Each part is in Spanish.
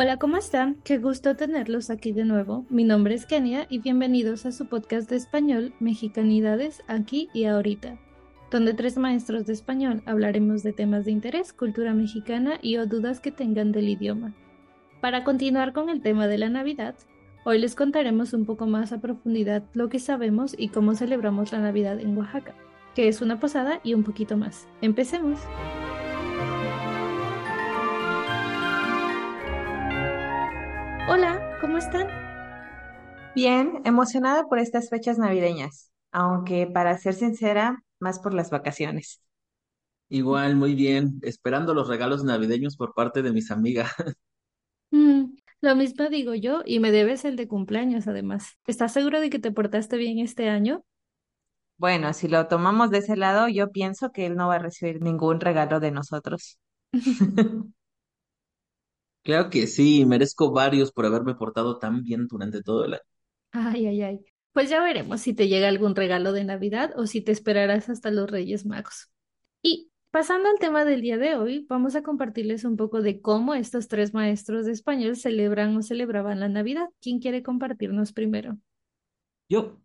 Hola, ¿cómo están? Qué gusto tenerlos aquí de nuevo. Mi nombre es Kenia y bienvenidos a su podcast de español Mexicanidades aquí y ahorita, donde tres maestros de español hablaremos de temas de interés, cultura mexicana y o dudas que tengan del idioma. Para continuar con el tema de la Navidad, hoy les contaremos un poco más a profundidad lo que sabemos y cómo celebramos la Navidad en Oaxaca, que es una posada y un poquito más. Empecemos. Hola, ¿cómo están? Bien, emocionada por estas fechas navideñas, aunque para ser sincera, más por las vacaciones. Igual, muy bien, esperando los regalos navideños por parte de mis amigas. Mm, lo mismo digo yo y me debes el de cumpleaños además. ¿Estás seguro de que te portaste bien este año? Bueno, si lo tomamos de ese lado, yo pienso que él no va a recibir ningún regalo de nosotros. Claro que sí, merezco varios por haberme portado tan bien durante todo el año. Ay, ay, ay. Pues ya veremos si te llega algún regalo de Navidad o si te esperarás hasta los Reyes Magos. Y pasando al tema del día de hoy, vamos a compartirles un poco de cómo estos tres maestros de español celebran o celebraban la Navidad. ¿Quién quiere compartirnos primero? Yo,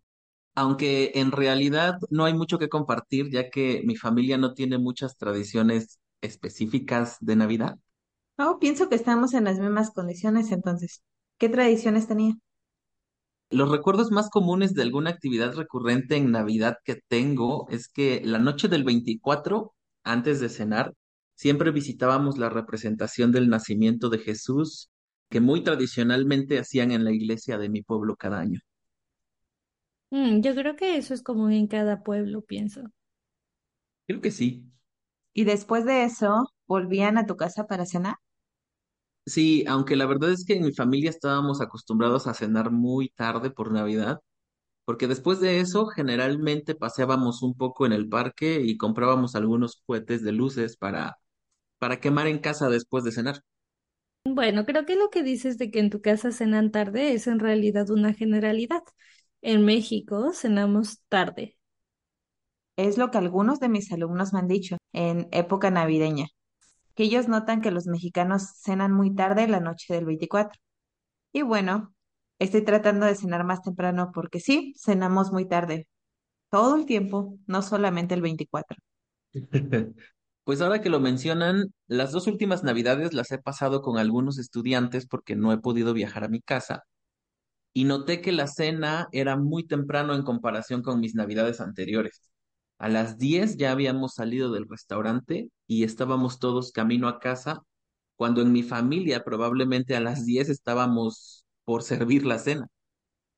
aunque en realidad no hay mucho que compartir, ya que mi familia no tiene muchas tradiciones específicas de Navidad. Oh, pienso que estamos en las mismas condiciones entonces. ¿Qué tradiciones tenía? Los recuerdos más comunes de alguna actividad recurrente en Navidad que tengo es que la noche del 24, antes de cenar, siempre visitábamos la representación del nacimiento de Jesús que muy tradicionalmente hacían en la iglesia de mi pueblo cada año. Mm, yo creo que eso es común en cada pueblo, pienso. Creo que sí. ¿Y después de eso, volvían a tu casa para cenar? Sí, aunque la verdad es que en mi familia estábamos acostumbrados a cenar muy tarde por Navidad, porque después de eso generalmente paseábamos un poco en el parque y comprábamos algunos cohetes de luces para, para quemar en casa después de cenar. Bueno, creo que lo que dices de que en tu casa cenan tarde es en realidad una generalidad. En México cenamos tarde. Es lo que algunos de mis alumnos me han dicho en época navideña, que ellos notan que los mexicanos cenan muy tarde la noche del 24. Y bueno, estoy tratando de cenar más temprano porque sí, cenamos muy tarde, todo el tiempo, no solamente el 24. Pues ahora que lo mencionan, las dos últimas Navidades las he pasado con algunos estudiantes porque no he podido viajar a mi casa y noté que la cena era muy temprano en comparación con mis Navidades anteriores. A las 10 ya habíamos salido del restaurante y estábamos todos camino a casa, cuando en mi familia probablemente a las 10 estábamos por servir la cena.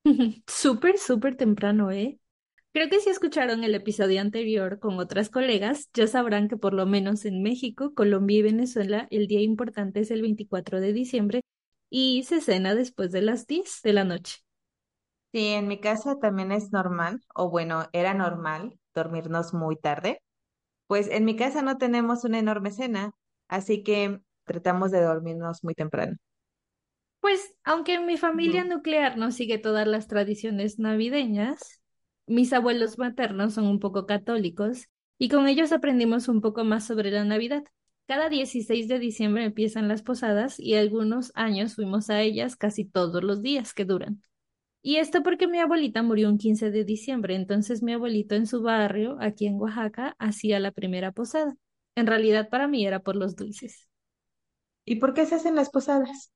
Súper, súper temprano, ¿eh? Creo que si escucharon el episodio anterior con otras colegas, ya sabrán que por lo menos en México, Colombia y Venezuela, el día importante es el 24 de diciembre y se cena después de las 10 de la noche. Sí, en mi casa también es normal, o bueno, era normal dormirnos muy tarde. Pues en mi casa no tenemos una enorme cena, así que tratamos de dormirnos muy temprano. Pues, aunque mi familia nuclear no sigue todas las tradiciones navideñas, mis abuelos maternos son un poco católicos y con ellos aprendimos un poco más sobre la Navidad. Cada 16 de diciembre empiezan las posadas y algunos años fuimos a ellas casi todos los días que duran. Y esto porque mi abuelita murió un 15 de diciembre, entonces mi abuelito en su barrio, aquí en Oaxaca, hacía la primera posada. En realidad para mí era por los dulces. ¿Y por qué se hacen las posadas?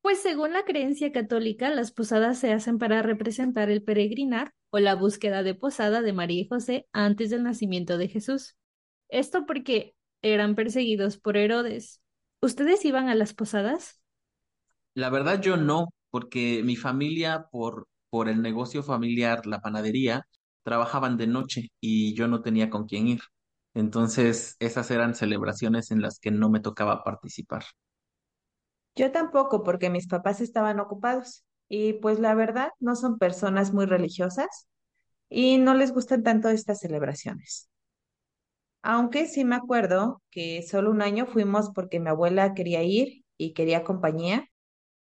Pues según la creencia católica, las posadas se hacen para representar el peregrinar o la búsqueda de posada de María y José antes del nacimiento de Jesús. Esto porque eran perseguidos por Herodes. ¿Ustedes iban a las posadas? La verdad yo no, porque mi familia, por, por el negocio familiar, la panadería, trabajaban de noche y yo no tenía con quién ir. Entonces, esas eran celebraciones en las que no me tocaba participar. Yo tampoco, porque mis papás estaban ocupados y pues la verdad no son personas muy religiosas y no les gustan tanto estas celebraciones. Aunque sí me acuerdo que solo un año fuimos porque mi abuela quería ir y quería compañía.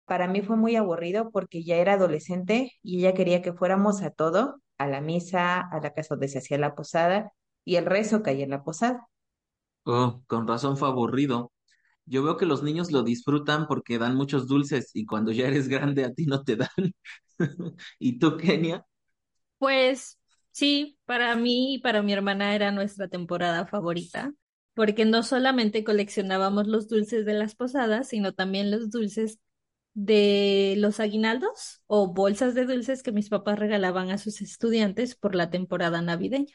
Para mí fue muy aburrido porque ya era adolescente y ella quería que fuéramos a todo, a la misa, a la casa donde se hacía la posada y el rezo que hay en la posada. Oh, con razón fue aburrido. Yo veo que los niños lo disfrutan porque dan muchos dulces y cuando ya eres grande a ti no te dan. ¿Y tú, Kenia? Pues sí, para mí y para mi hermana era nuestra temporada favorita, porque no solamente coleccionábamos los dulces de las posadas, sino también los dulces de los aguinaldos o bolsas de dulces que mis papás regalaban a sus estudiantes por la temporada navideña.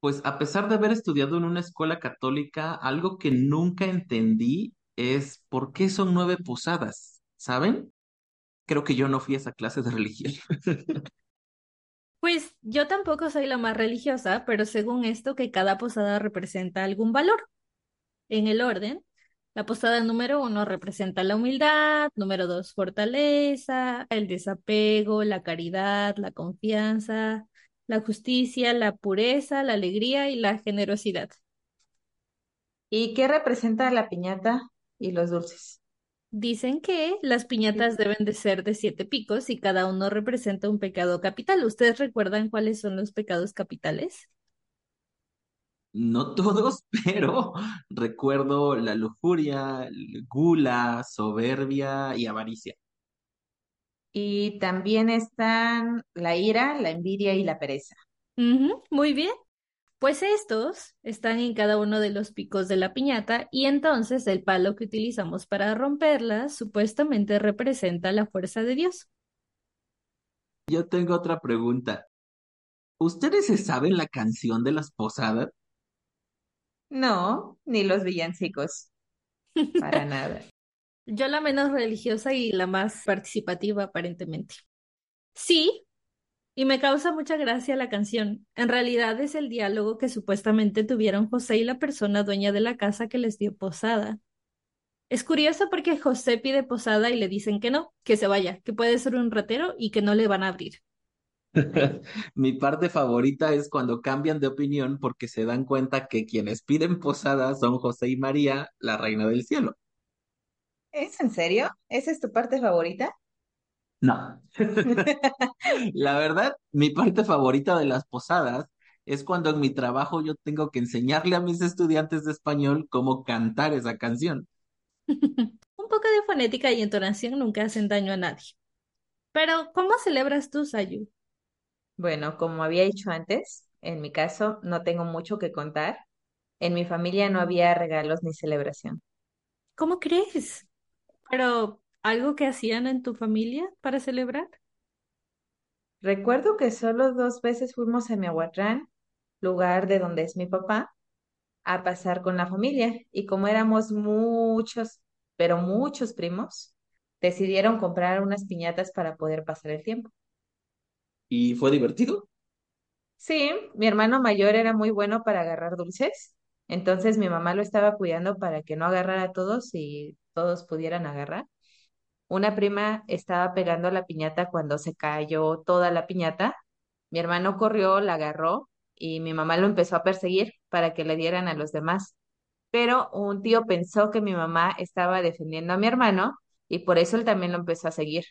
Pues a pesar de haber estudiado en una escuela católica, algo que nunca entendí es por qué son nueve posadas, ¿saben? Creo que yo no fui a esa clase de religión. Pues yo tampoco soy la más religiosa, pero según esto que cada posada representa algún valor. En el orden, la posada número uno representa la humildad, número dos, fortaleza, el desapego, la caridad, la confianza, la justicia, la pureza, la alegría y la generosidad. ¿Y qué representa la piñata y los dulces? Dicen que las piñatas deben de ser de siete picos y cada uno representa un pecado capital. ¿Ustedes recuerdan cuáles son los pecados capitales? No todos, pero recuerdo la lujuria, gula, soberbia y avaricia. Y también están la ira, la envidia y la pereza. Muy bien. Pues estos están en cada uno de los picos de la piñata y entonces el palo que utilizamos para romperla supuestamente representa la fuerza de Dios. Yo tengo otra pregunta. ¿Ustedes se saben la canción de las posadas? No, ni los villancicos, para nada. Yo la menos religiosa y la más participativa aparentemente. Sí, y me causa mucha gracia la canción. En realidad es el diálogo que supuestamente tuvieron José y la persona dueña de la casa que les dio posada. Es curioso porque José pide posada y le dicen que no, que se vaya, que puede ser un ratero y que no le van a abrir. Mi parte favorita es cuando cambian de opinión porque se dan cuenta que quienes piden posada son José y María, la reina del cielo. ¿Es en serio? ¿Esa es tu parte favorita? No. La verdad, mi parte favorita de las posadas es cuando en mi trabajo yo tengo que enseñarle a mis estudiantes de español cómo cantar esa canción. Un poco de fonética y entonación nunca hacen daño a nadie. Pero, ¿cómo celebras tú, Sayu? Bueno, como había dicho antes, en mi caso no tengo mucho que contar. En mi familia no había regalos ni celebración. ¿Cómo crees? Pero, ¿algo que hacían en tu familia para celebrar? Recuerdo que solo dos veces fuimos a Miahuatlán, lugar de donde es mi papá, a pasar con la familia. Y como éramos muchos, pero muchos primos, decidieron comprar unas piñatas para poder pasar el tiempo. ¿Y fue divertido? Sí, mi hermano mayor era muy bueno para agarrar dulces, entonces mi mamá lo estaba cuidando para que no agarrara a todos y todos pudieran agarrar. Una prima estaba pegando la piñata cuando se cayó toda la piñata. Mi hermano corrió, la agarró y mi mamá lo empezó a perseguir para que le dieran a los demás. Pero un tío pensó que mi mamá estaba defendiendo a mi hermano y por eso él también lo empezó a seguir.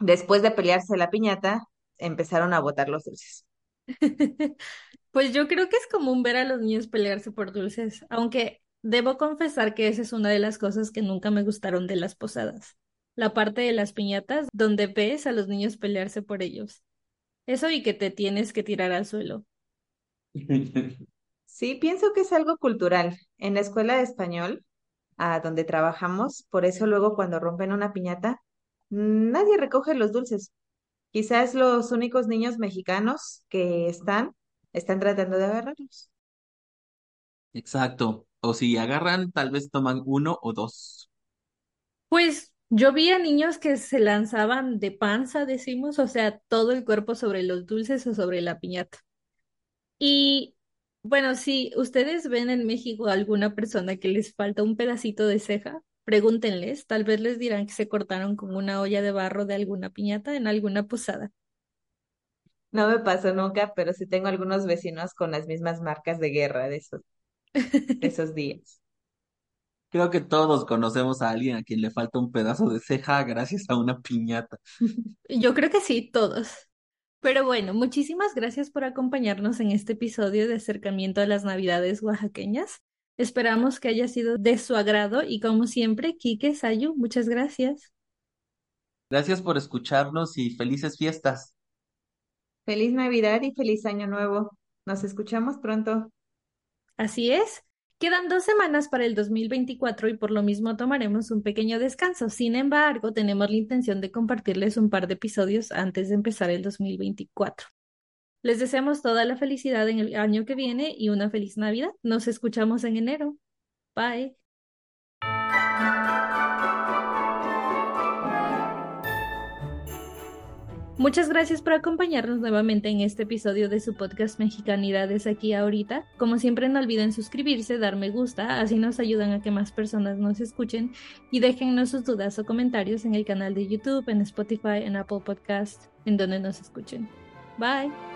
Después de pelearse la piñata, empezaron a botar los dulces. Pues yo creo que es común ver a los niños pelearse por dulces, aunque debo confesar que esa es una de las cosas que nunca me gustaron de las posadas. La parte de las piñatas donde ves a los niños pelearse por ellos. Eso y que te tienes que tirar al suelo. Sí, pienso que es algo cultural. En la escuela de español, a donde trabajamos, por eso luego cuando rompen una piñata, nadie recoge los dulces. Quizás los únicos niños mexicanos que están, están tratando de agarrarlos. Exacto. O si agarran, tal vez toman uno o dos. Pues yo vi a niños que se lanzaban de panza, decimos, o sea, todo el cuerpo sobre los dulces o sobre la piñata. Y bueno, si ustedes ven en México a alguna persona que les falta un pedacito de ceja, pregúntenles, tal vez les dirán que se cortaron con una olla de barro de alguna piñata en alguna posada. No me pasó nunca, pero sí tengo algunos vecinos con las mismas marcas de guerra de esos, de esos días. Creo que todos conocemos a alguien a quien le falta un pedazo de ceja gracias a una piñata. Yo creo que sí, todos. Pero bueno, muchísimas gracias por acompañarnos en este episodio de acercamiento a las Navidades oaxaqueñas. Esperamos que haya sido de su agrado y como siempre, Kike, Sayu, muchas gracias. Gracias por escucharnos y felices fiestas. Feliz Navidad y feliz Año Nuevo. Nos escuchamos pronto. Así es. Quedan dos semanas para el 2024 y por lo mismo tomaremos un pequeño descanso. Sin embargo, tenemos la intención de compartirles un par de episodios antes de empezar el 2024. Les deseamos toda la felicidad en el año que viene y una feliz Navidad. Nos escuchamos en enero. Bye. Muchas gracias por acompañarnos nuevamente en este episodio de su podcast Mexicanidades aquí ahorita. Como siempre no olviden suscribirse, dar me gusta, así nos ayudan a que más personas nos escuchen y déjennos sus dudas o comentarios en el canal de YouTube, en Spotify, en Apple Podcast, en donde nos escuchen. Bye.